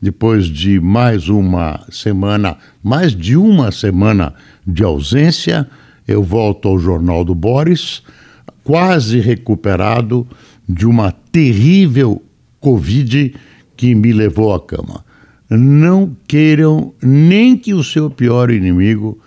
depois de mais uma semana, mais de uma semana de ausência, eu volto ao Jornal do Boris, quase recuperado de uma terrível Covid que me levou à cama. Não queiram nem que o seu pior inimigo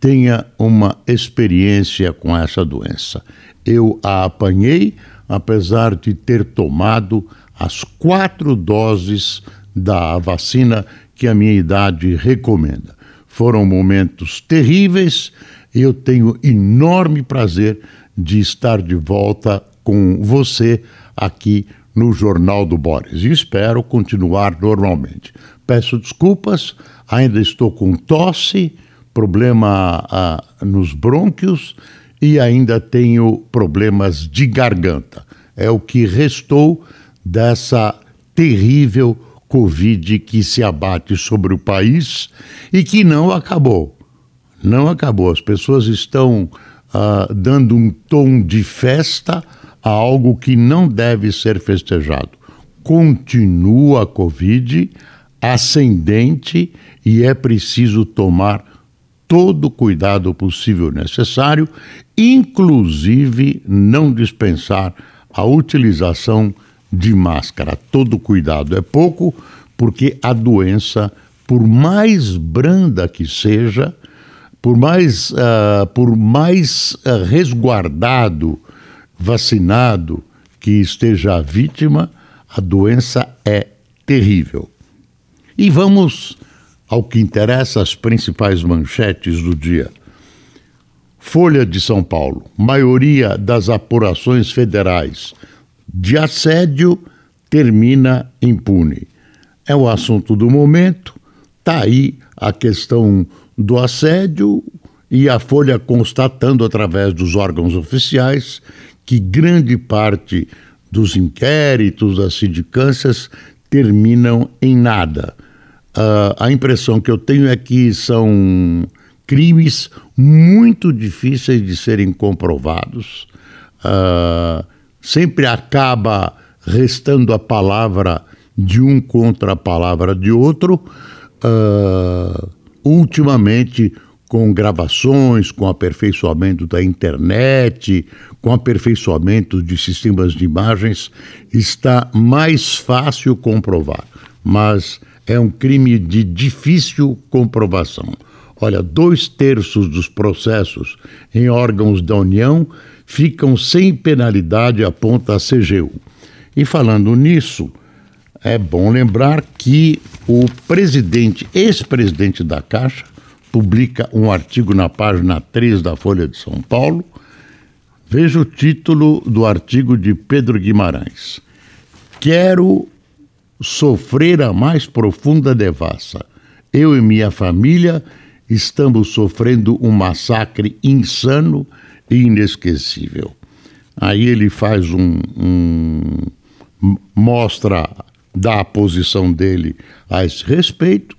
tenha uma experiência com essa doença. Eu a apanhei, apesar de ter tomado as quatro doses da vacina que a minha idade recomenda. Foram momentos terríveis e eu tenho enorme prazer de estar de volta com você aqui no Jornal do Boris e espero continuar normalmente. Peço desculpas, ainda estou com tosse, problema ah, nos brônquios e ainda tenho problemas de garganta. É o que restou dessa terrível Covid que se abate sobre o país e que não acabou. Não acabou. As pessoas estão uh, dando um tom de festa a algo que não deve ser festejado. Continua a Covid ascendente e é preciso tomar todo o cuidado possível necessário, inclusive não dispensar a utilização de máscara. Todo cuidado é pouco, porque a doença, por mais branda que seja, por mais, uh, por mais uh, resguardado, vacinado que esteja a vítima, a doença é terrível. E vamos ao que interessa, as principais manchetes do dia. Folha de São Paulo. Maioria das apurações federais de assédio termina impune. É o assunto do momento, está aí a questão do assédio e a Folha constatando através dos órgãos oficiais que grande parte dos inquéritos, das sindicâncias, terminam em nada. Uh, a impressão que eu tenho é que são crimes muito difíceis de serem comprovados. Uh, sempre acaba restando a palavra de um contra a palavra de outro, uh, ultimamente com gravações, com aperfeiçoamento da internet, com aperfeiçoamento de sistemas de imagens, está mais fácil comprovar, mas é um crime de difícil comprovação. Olha, dois terços dos processos em órgãos da União ficam sem penalidade, aponta a CGU. E falando nisso, é bom lembrar que o presidente, ex-presidente da Caixa, publica um artigo na página 3 da Folha de São Paulo. Veja o título do artigo de Pedro Guimarães. Quero sofrer a mais profunda devassa. Eu e minha família estamos sofrendo um massacre insano inesquecível. Aí ele faz um, um mostra da posição dele a esse respeito,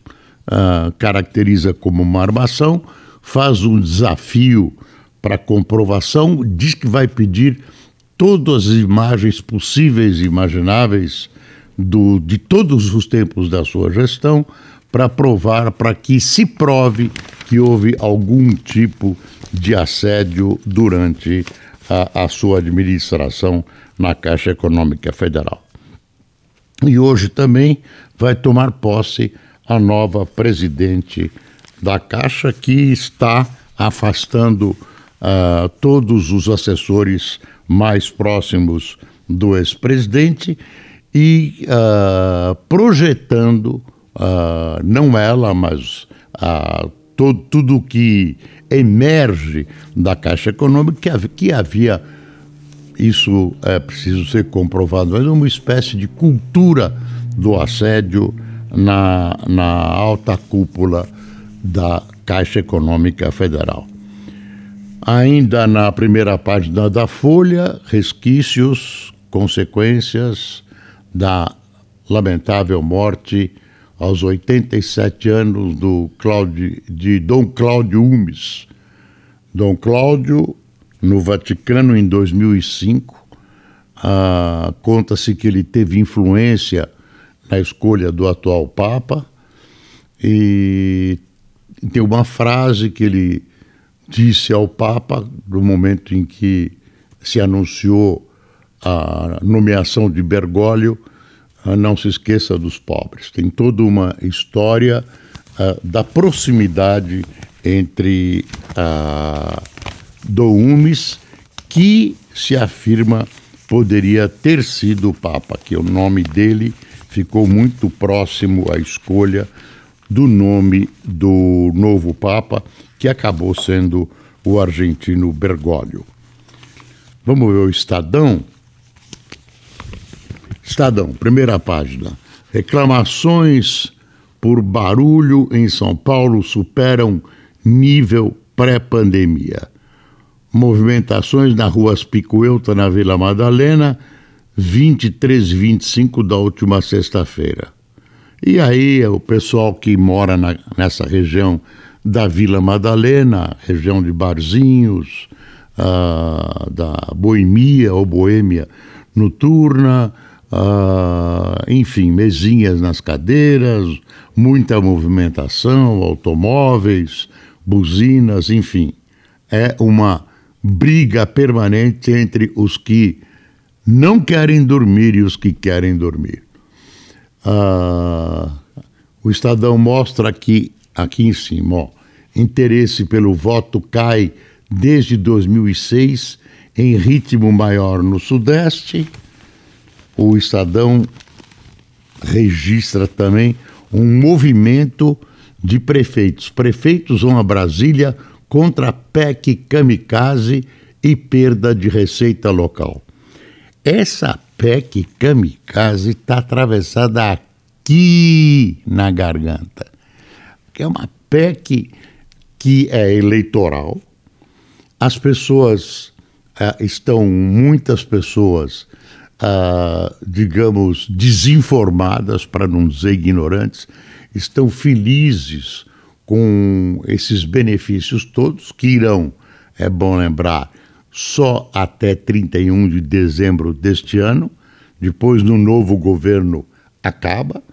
uh, caracteriza como uma armação, faz um desafio para comprovação, diz que vai pedir todas as imagens possíveis e imagináveis do, de todos os tempos da sua gestão para provar, para que se prove que houve algum tipo de assédio durante a, a sua administração na Caixa Econômica Federal. E hoje também vai tomar posse a nova presidente da Caixa, que está afastando uh, todos os assessores mais próximos do ex-presidente e uh, projetando, uh, não ela, mas todo, tudo que emerge da Caixa Econômica, que havia, que havia isso é preciso ser comprovado, mas uma espécie de cultura do assédio na, na alta cúpula da Caixa Econômica Federal. Ainda na primeira página da Folha, resquícios, consequências da lamentável morte aos 87 anos do Cláudio, de Dom Cláudio Umes. Dom Cláudio, no Vaticano em 2005, ah, conta-se que ele teve influência na escolha do atual Papa e tem uma frase que ele disse ao Papa no momento em que se anunciou a nomeação de Bergoglio, não se esqueça dos pobres. Tem toda uma história uh, da proximidade entre uh, Doumes, que se afirma poderia ter sido o Papa, que o nome dele ficou muito próximo à escolha do nome do novo Papa, que acabou sendo o argentino Bergoglio. Vamos ver o Estadão. Estadão, primeira página. Reclamações por barulho em São Paulo superam nível pré-pandemia. Movimentações na rua Picuelta, na Vila Madalena, 23 e 25 da última sexta-feira. E aí, o pessoal que mora na, nessa região da Vila Madalena, região de Barzinhos, uh, da Boemia ou Boêmia Noturna, ah, enfim, mesinhas nas cadeiras, muita movimentação, automóveis, buzinas, enfim. É uma briga permanente entre os que não querem dormir e os que querem dormir. Ah, o Estadão mostra aqui, aqui em cima, ó, interesse pelo voto cai desde 2006 em ritmo maior no Sudeste o Estadão registra também um movimento de prefeitos. Prefeitos vão a Brasília contra a PEC kamikaze e perda de receita local. Essa PEC kamikaze está atravessada aqui na garganta, é uma PEC que é eleitoral. As pessoas uh, estão, muitas pessoas ah, digamos, desinformadas, para não dizer ignorantes, estão felizes com esses benefícios todos que irão, é bom lembrar, só até 31 de dezembro deste ano, depois no novo governo acaba,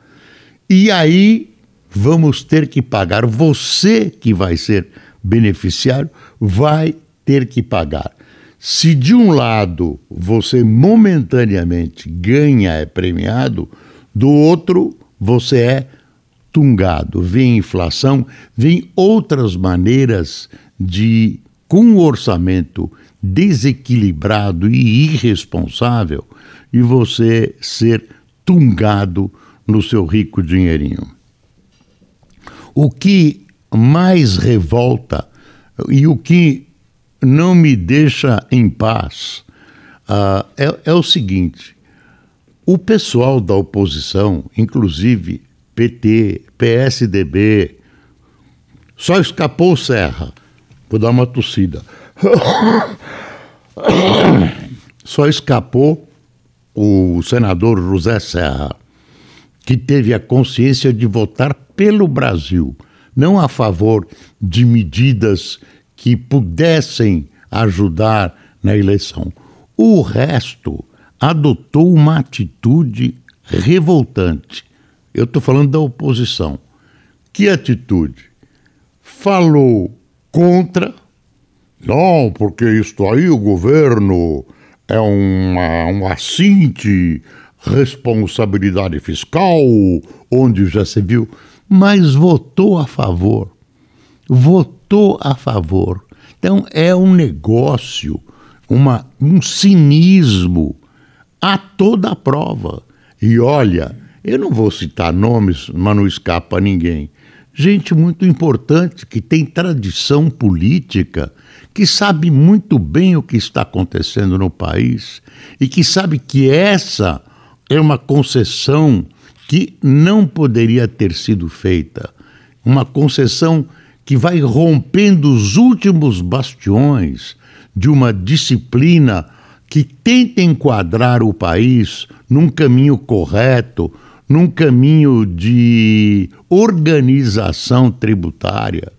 e aí vamos ter que pagar, você que vai ser beneficiário vai ter que pagar se de um lado você momentaneamente ganha, é premiado, do outro você é tungado. Vem inflação, vem outras maneiras de, com o orçamento desequilibrado e irresponsável, e você ser tungado no seu rico dinheirinho. O que mais revolta e o que não me deixa em paz uh, é, é o seguinte: o pessoal da oposição, inclusive PT, PSDB, só escapou o Serra. Vou dar uma tossida. Só escapou o senador José Serra, que teve a consciência de votar pelo Brasil, não a favor de medidas que pudessem ajudar na eleição. O resto adotou uma atitude revoltante. Eu estou falando da oposição. Que atitude? Falou contra. Não, porque isso aí o governo é uma, um assinte, responsabilidade fiscal, onde já se viu, mas votou a favor. Votou votou a favor. Então é um negócio, uma, um cinismo a toda prova. E olha, eu não vou citar nomes, mas não escapa a ninguém. Gente muito importante que tem tradição política, que sabe muito bem o que está acontecendo no país e que sabe que essa é uma concessão que não poderia ter sido feita. Uma concessão que vai rompendo os últimos bastiões de uma disciplina que tenta enquadrar o país num caminho correto, num caminho de organização tributária.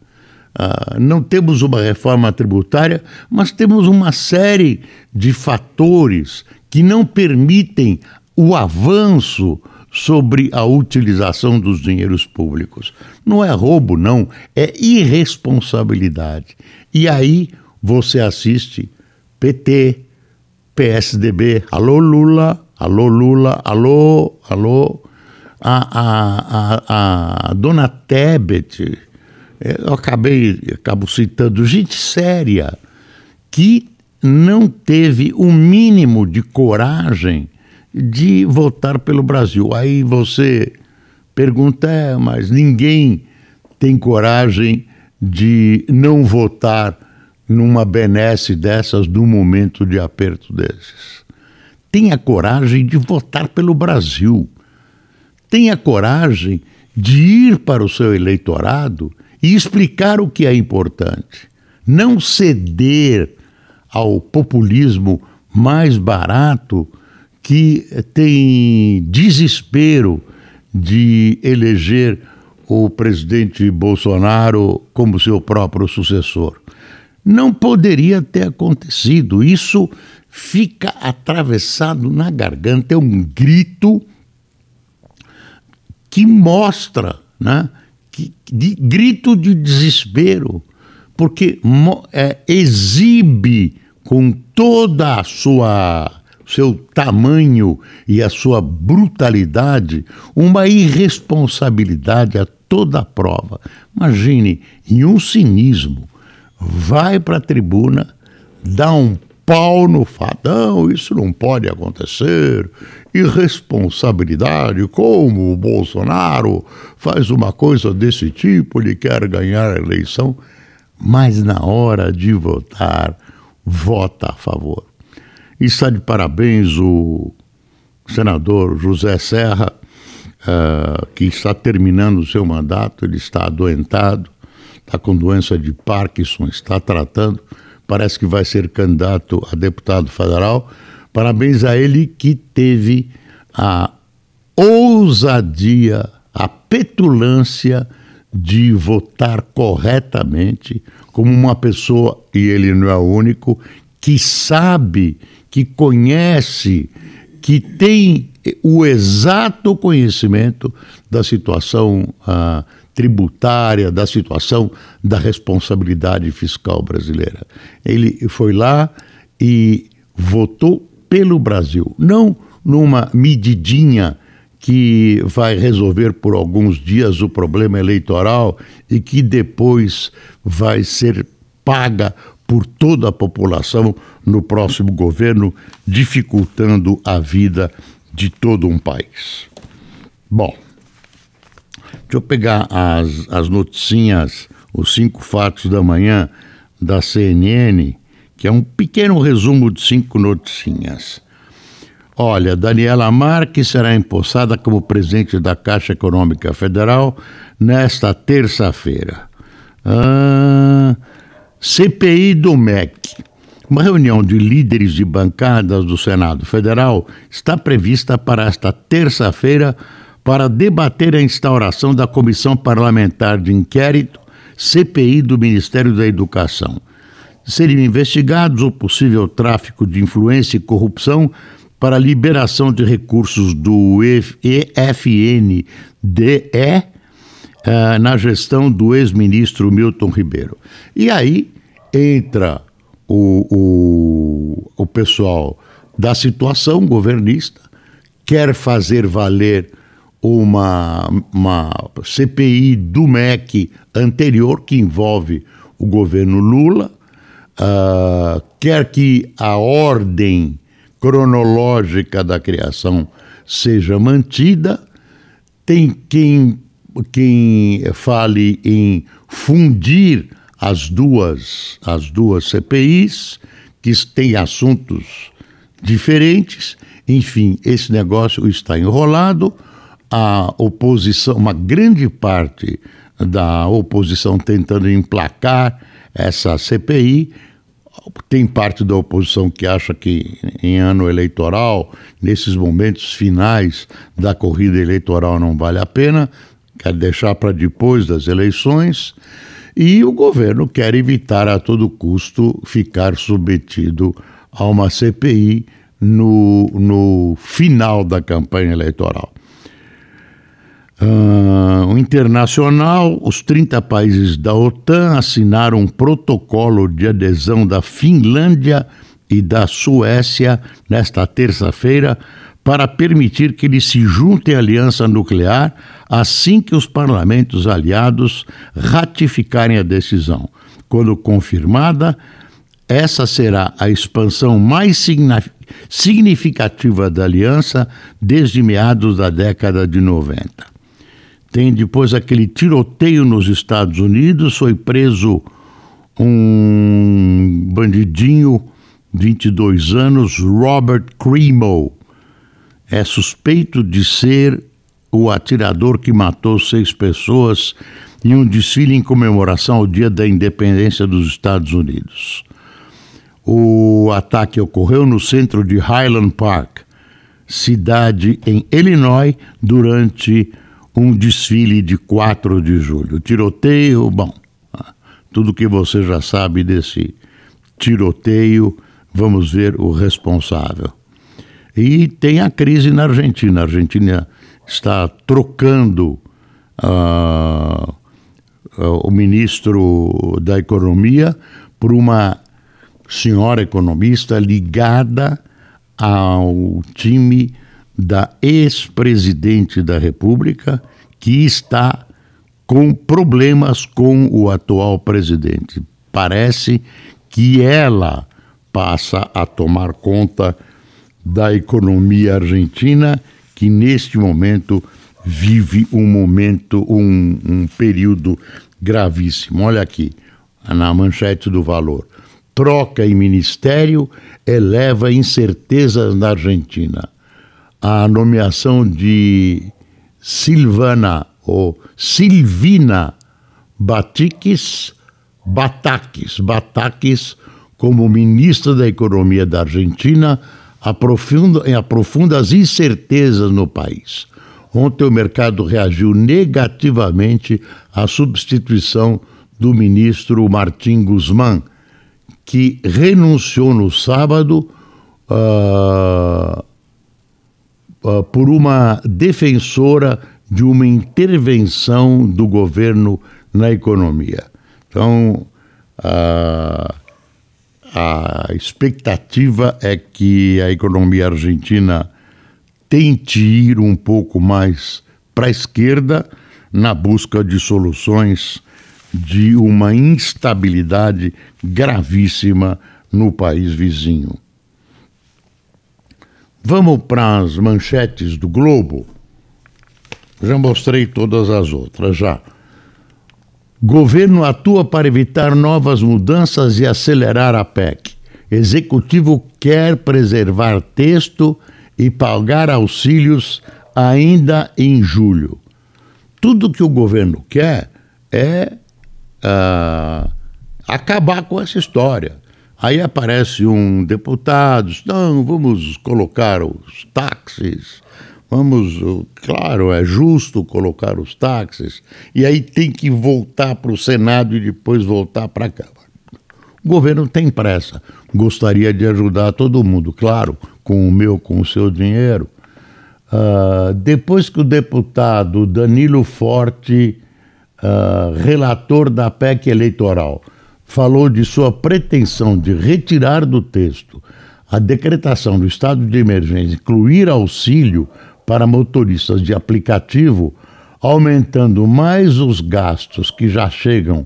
Uh, não temos uma reforma tributária, mas temos uma série de fatores que não permitem o avanço sobre a utilização dos dinheiros públicos. Não é roubo, não, é irresponsabilidade. E aí você assiste PT, PSDB, alô Lula, alô Lula, alô, alô, a, a, a, a dona Tebet, é, eu acabei, acabo citando gente séria que não teve o mínimo de coragem de votar pelo Brasil. Aí você pergunta, é, mas ninguém tem coragem de não votar numa benesse dessas num momento de aperto desses. Tenha coragem de votar pelo Brasil. Tenha coragem de ir para o seu eleitorado e explicar o que é importante. Não ceder ao populismo mais barato que tem desespero de eleger o presidente Bolsonaro como seu próprio sucessor. Não poderia ter acontecido. Isso fica atravessado na garganta, é um grito que mostra, né, que, de, grito de desespero, porque é, exibe com toda a sua seu tamanho e a sua brutalidade, uma irresponsabilidade a toda a prova. Imagine, em um cinismo, vai para a tribuna, dá um pau no fadão, isso não pode acontecer. Irresponsabilidade, como o Bolsonaro faz uma coisa desse tipo, ele quer ganhar a eleição, mas na hora de votar, vota a favor. Está de parabéns o senador José Serra, uh, que está terminando o seu mandato, ele está adoentado, está com doença de Parkinson, está tratando, parece que vai ser candidato a deputado federal. Parabéns a ele que teve a ousadia, a petulância de votar corretamente, como uma pessoa, e ele não é o único, que sabe que conhece, que tem o exato conhecimento da situação ah, tributária, da situação da responsabilidade fiscal brasileira. Ele foi lá e votou pelo Brasil, não numa medidinha que vai resolver por alguns dias o problema eleitoral e que depois vai ser paga por toda a população no próximo governo, dificultando a vida de todo um país. Bom, deixa eu pegar as, as noticinhas, os cinco fatos da manhã da CNN, que é um pequeno resumo de cinco noticinhas. Olha, Daniela Marques será empossada como presidente da Caixa Econômica Federal nesta terça-feira. Ah, CPI do MEC. Uma reunião de líderes de bancadas do Senado Federal está prevista para esta terça-feira para debater a instauração da Comissão Parlamentar de Inquérito CPI do Ministério da Educação. Seriam investigados o possível tráfico de influência e corrupção para liberação de recursos do EFNDE uh, na gestão do ex-ministro Milton Ribeiro. E aí entra o, o, o pessoal da situação governista, quer fazer valer uma, uma CPI do MEC anterior, que envolve o governo Lula, uh, quer que a ordem cronológica da criação seja mantida, tem quem, quem fale em fundir as duas, as duas CPIs, que têm assuntos diferentes. Enfim, esse negócio está enrolado. A oposição, uma grande parte da oposição tentando emplacar essa CPI. Tem parte da oposição que acha que em ano eleitoral, nesses momentos finais da corrida eleitoral, não vale a pena, quer deixar para depois das eleições. E o governo quer evitar a todo custo ficar submetido a uma CPI no, no final da campanha eleitoral. Uh, o internacional, os 30 países da OTAN assinaram um protocolo de adesão da Finlândia e da Suécia nesta terça-feira para permitir que eles se juntem à aliança nuclear assim que os parlamentos aliados ratificarem a decisão. Quando confirmada, essa será a expansão mais significativa da aliança desde meados da década de 90. Tem depois aquele tiroteio nos Estados Unidos, foi preso um bandidinho, 22 anos, Robert Cremo. É suspeito de ser o atirador que matou seis pessoas em um desfile em comemoração ao Dia da Independência dos Estados Unidos. O ataque ocorreu no centro de Highland Park, cidade em Illinois, durante um desfile de 4 de julho. Tiroteio, bom, tudo que você já sabe desse tiroteio, vamos ver o responsável. E tem a crise na Argentina. A Argentina está trocando uh, uh, o ministro da Economia por uma senhora economista ligada ao time da ex-presidente da República, que está com problemas com o atual presidente. Parece que ela passa a tomar conta da economia argentina, que neste momento vive um momento, um, um período gravíssimo. Olha aqui, na manchete do valor troca em ministério eleva incertezas na Argentina. A nomeação de Silvana ou Silvina Batikis, Batakis, Batakis como ministra da Economia da Argentina aprofunda, aprofunda as incertezas no país. Ontem o mercado reagiu negativamente à substituição do ministro Martim Guzmán, que renunciou no sábado uh, uh, por uma defensora de uma intervenção do governo na economia. Então, uh, a expectativa é que a economia argentina tente ir um pouco mais para a esquerda na busca de soluções de uma instabilidade gravíssima no país vizinho. Vamos para as manchetes do Globo. Já mostrei todas as outras já. Governo atua para evitar novas mudanças e acelerar a PEC. Executivo quer preservar texto e pagar auxílios ainda em julho. Tudo que o governo quer é uh, acabar com essa história. Aí aparece um deputado, não, vamos colocar os táxis, vamos, claro, é justo colocar os táxis, e aí tem que voltar para o Senado e depois voltar para a Câmara. O governo tem pressa, gostaria de ajudar todo mundo, claro, com o meu, com o seu dinheiro. Uh, depois que o deputado Danilo Forte uh, relator da PEC eleitoral, falou de sua pretensão de retirar do texto a decretação do estado de emergência, incluir auxílio para motoristas de aplicativo, aumentando mais os gastos que já chegam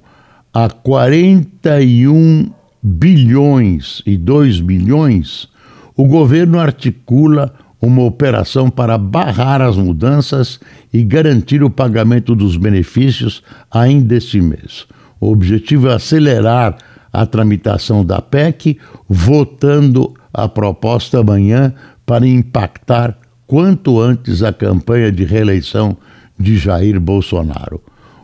a 41 bilhões e 2 bilhões, o governo articula uma operação para barrar as mudanças e garantir o pagamento dos benefícios ainda este mês. O objetivo é acelerar a tramitação da PEC, votando a proposta amanhã para impactar quanto antes a campanha de reeleição de Jair Bolsonaro.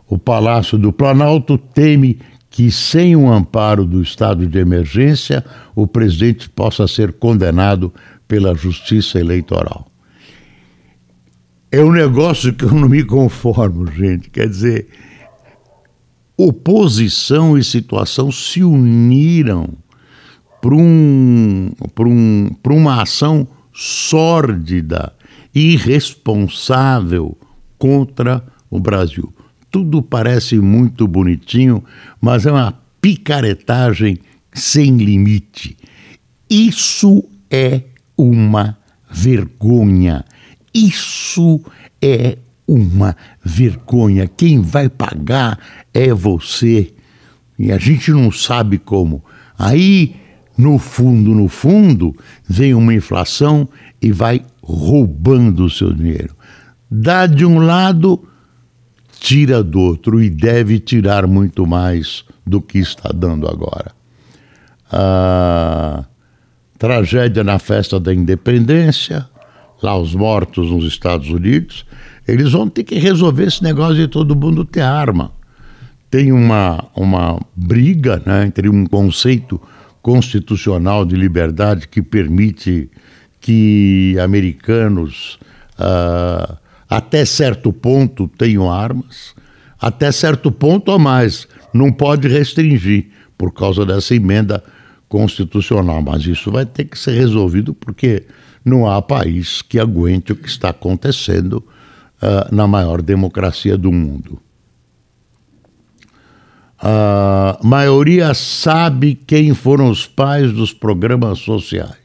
o Palácio do Planalto teme que, sem o amparo do estado de emergência, o presidente possa ser condenado pela Justiça Eleitoral. É um negócio que eu não me conformo, gente. Quer dizer, oposição e situação se uniram para um, um, uma ação sórdida, irresponsável contra o Brasil. Tudo parece muito bonitinho, mas é uma picaretagem sem limite. Isso é uma vergonha. Isso é uma vergonha. Quem vai pagar é você. E a gente não sabe como. Aí, no fundo, no fundo, vem uma inflação e vai roubando o seu dinheiro. Dá de um lado, tira do outro e deve tirar muito mais do que está dando agora. A tragédia na festa da independência, lá os mortos nos Estados Unidos, eles vão ter que resolver esse negócio de todo mundo ter arma. Tem uma, uma briga né, entre um conceito constitucional de liberdade que permite que americanos, uh, até certo ponto, tenham armas, até certo ponto a mais, não pode restringir por causa dessa emenda constitucional. Mas isso vai ter que ser resolvido porque não há país que aguente o que está acontecendo uh, na maior democracia do mundo. A maioria sabe quem foram os pais dos programas sociais.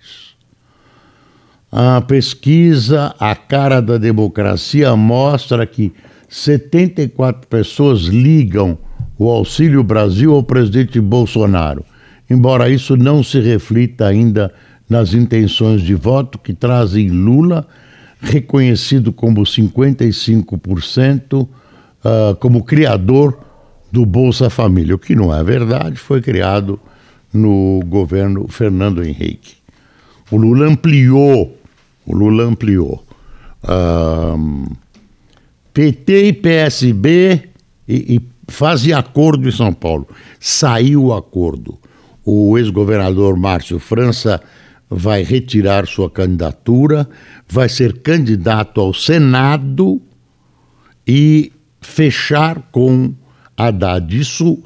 A pesquisa A Cara da Democracia mostra que 74 pessoas ligam o Auxílio Brasil ao presidente Bolsonaro, embora isso não se reflita ainda nas intenções de voto que trazem Lula reconhecido como 55% uh, ah, como criador do Bolsa Família, o que não é verdade, foi criado no governo Fernando Henrique. O Lula ampliou, o Lula ampliou. Uh, PT e PSB e, e fazem acordo em São Paulo. Saiu o acordo. O ex-governador Márcio França vai retirar sua candidatura, vai ser candidato ao Senado e fechar com Haddad. Isso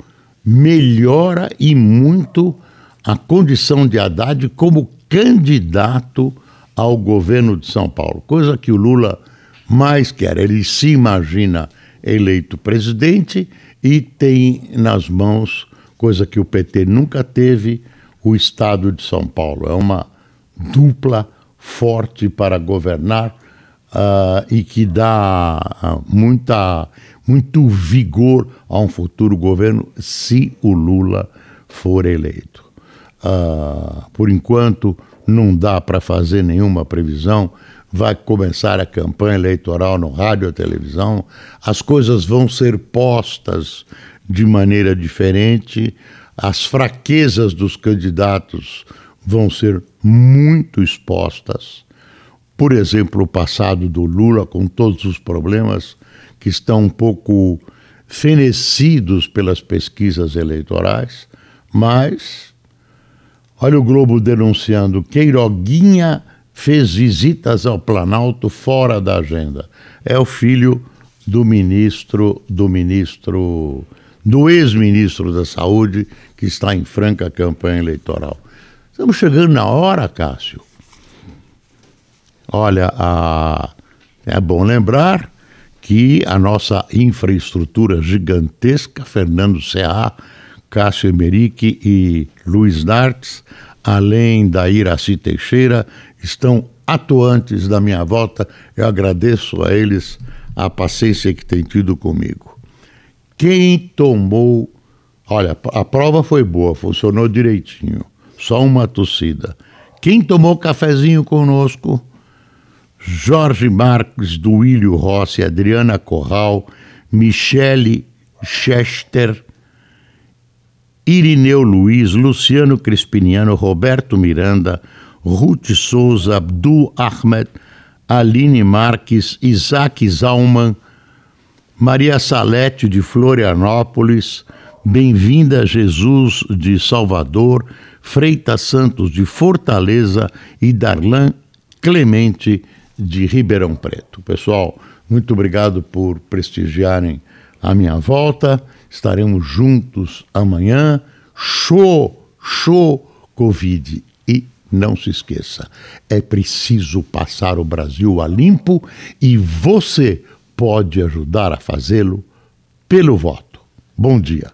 melhora e muito a condição de Haddad como candidato ao governo de São Paulo, coisa que o Lula mais quer. Ele se imagina eleito presidente e tem nas mãos, coisa que o PT nunca teve, o Estado de São Paulo. É uma dupla forte para governar uh, e que dá uh, muita, muito vigor a um futuro governo se o Lula for eleito. Uh, por enquanto, não dá para fazer nenhuma previsão. Vai começar a campanha eleitoral no rádio e televisão, as coisas vão ser postas de maneira diferente, as fraquezas dos candidatos vão ser muito expostas. Por exemplo, o passado do Lula, com todos os problemas que estão um pouco fenecidos pelas pesquisas eleitorais, mas olha o Globo denunciando Queiroguinha fez visitas ao Planalto fora da agenda. É o filho do ministro do ministro do ex-ministro da Saúde que está em franca campanha eleitoral. Estamos chegando na hora, Cássio. Olha, a... é bom lembrar que a nossa infraestrutura gigantesca, Fernando Serra, Cássio Emerick e Luiz Dartes, além da Iraci Teixeira, estão atuantes da minha volta. Eu agradeço a eles a paciência que têm tido comigo. Quem tomou. Olha, a prova foi boa, funcionou direitinho só uma tossida. Quem tomou cafezinho conosco? Jorge Marques, Duílio Rossi, Adriana Corral, Michele Chester, Irineu Luiz, Luciano Crispiniano, Roberto Miranda, Ruth Souza, Abdul Ahmed, Aline Marques, Isaac Zalman, Maria Salete de Florianópolis, Bem-vinda Jesus de Salvador, Freitas Santos de Fortaleza e Darlan Clemente de Ribeirão Preto. Pessoal, muito obrigado por prestigiarem a minha volta. Estaremos juntos amanhã. Show, show Covid. E não se esqueça, é preciso passar o Brasil a limpo e você pode ajudar a fazê-lo pelo voto. Bom dia.